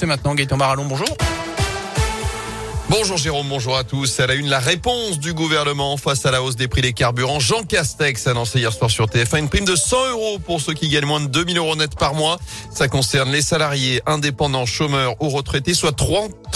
C'est maintenant Gaëtan Barallon, bonjour. Bonjour Jérôme, bonjour à tous. À la une, la réponse du gouvernement face à la hausse des prix des carburants. Jean Castex a annoncé hier soir sur TF1 une prime de 100 euros pour ceux qui gagnent moins de 2000 euros net par mois. Ça concerne les salariés, indépendants, chômeurs ou retraités, soit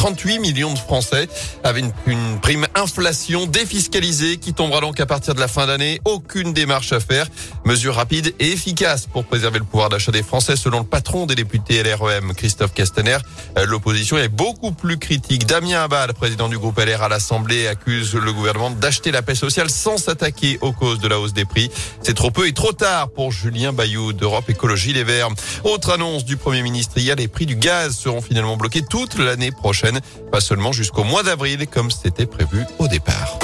38 millions de Français, avec une, prime inflation défiscalisée qui tombera donc à partir de la fin d'année. Aucune démarche à faire. Mesure rapide et efficace pour préserver le pouvoir d'achat des Français, selon le patron des députés LREM, Christophe Castaner. Euh, l'opposition est beaucoup plus critique. Damien Abad, président du groupe LR à l'Assemblée, accuse le gouvernement d'acheter la paix sociale sans s'attaquer aux causes de la hausse des prix. C'est trop peu et trop tard pour Julien Bayou d'Europe Écologie Les Verts. Autre annonce du Premier ministre hier, les prix du gaz seront finalement bloqués toute l'année prochaine, pas seulement jusqu'au mois d'avril comme c'était prévu au départ.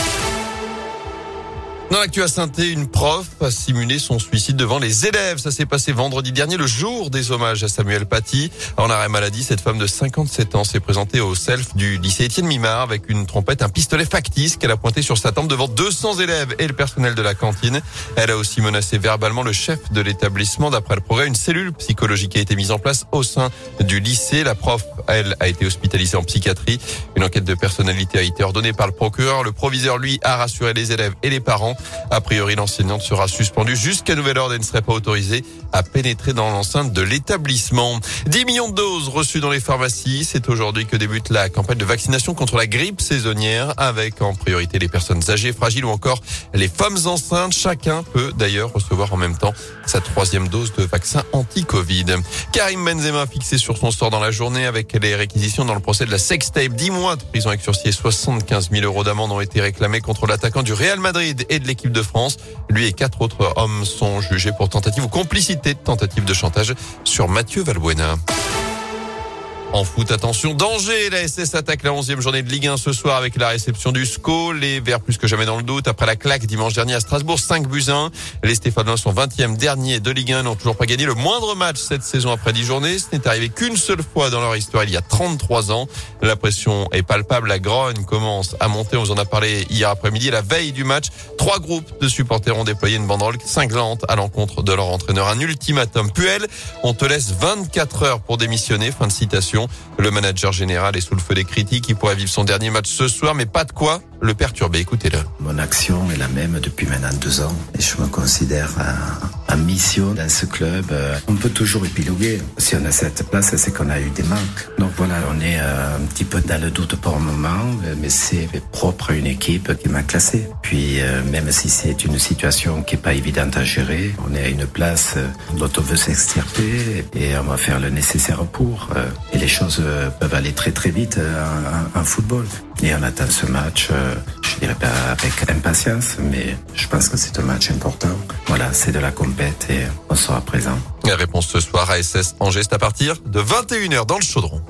Dans l'actu à saint une prof a simulé son suicide devant les élèves. Ça s'est passé vendredi dernier, le jour des hommages à Samuel Paty. En arrêt maladie, cette femme de 57 ans s'est présentée au self du lycée Étienne Mimard avec une trompette, un pistolet factice qu'elle a pointé sur sa tempe devant 200 élèves et le personnel de la cantine. Elle a aussi menacé verbalement le chef de l'établissement. D'après le progrès, une cellule psychologique a été mise en place au sein du lycée. La prof, elle, a été hospitalisée en psychiatrie. Une enquête de personnalité a été ordonnée par le procureur. Le proviseur, lui, a rassuré les élèves et les parents. A priori, l'enseignante sera suspendue jusqu'à nouvel ordre et ne serait pas autorisée à pénétrer dans l'enceinte de l'établissement. 10 millions de doses reçues dans les pharmacies. C'est aujourd'hui que débute la campagne de vaccination contre la grippe saisonnière avec en priorité les personnes âgées, fragiles ou encore les femmes enceintes. Chacun peut d'ailleurs recevoir en même temps sa troisième dose de vaccin anti-Covid. Karim Benzema fixé sur son sort dans la journée avec les réquisitions dans le procès de la sextape. 10 mois de prison avec sursis et 75 000 euros d'amende ont été réclamés contre l'attaquant du Real Madrid et de l'équipe de France. Lui et quatre autres hommes sont jugés pour tentative ou complicité de tentative de chantage sur Mathieu Valbuena. En foot, attention, danger. La SS attaque la 11e journée de Ligue 1 ce soir avec la réception du SCO. Les Verts plus que jamais dans le doute après la claque dimanche dernier à Strasbourg, 5 buts 1. Les Stéphanois sont 20e dernier de Ligue 1 n'ont toujours pas gagné le moindre match cette saison après 10 journées. Ce n'est arrivé qu'une seule fois dans leur histoire il y a 33 ans. La pression est palpable. La grogne commence à monter. On vous en a parlé hier après-midi. La veille du match, trois groupes de supporters ont déployé une banderole cinglante à l'encontre de leur entraîneur. Un ultimatum. Puel, on te laisse 24 heures pour démissionner. Fin de citation. Le manager général est sous le feu des critiques. Il pourrait vivre son dernier match ce soir, mais pas de quoi le perturber. Écoutez-le. Mon action est la même depuis maintenant deux ans et je me considère en, mission dans ce club. Euh, on peut toujours épiloguer. Si on a cette place, c'est qu'on a eu des manques. Donc voilà, on est euh, un petit peu dans le doute pour le moment, mais c'est propre à une équipe qui m'a classé. Puis euh, même si c'est une situation qui est pas évidente à gérer, on est à une place dont on veut s'extirper et on va faire le nécessaire pour. Et les choses peuvent aller très très vite en, en football. Et on attend ce match, dirais pas avec impatience, mais je pense que c'est un match important. Voilà, c'est de la compète et on sera présent. La réponse ce soir à SS Angers, c'est à partir de 21h dans le chaudron.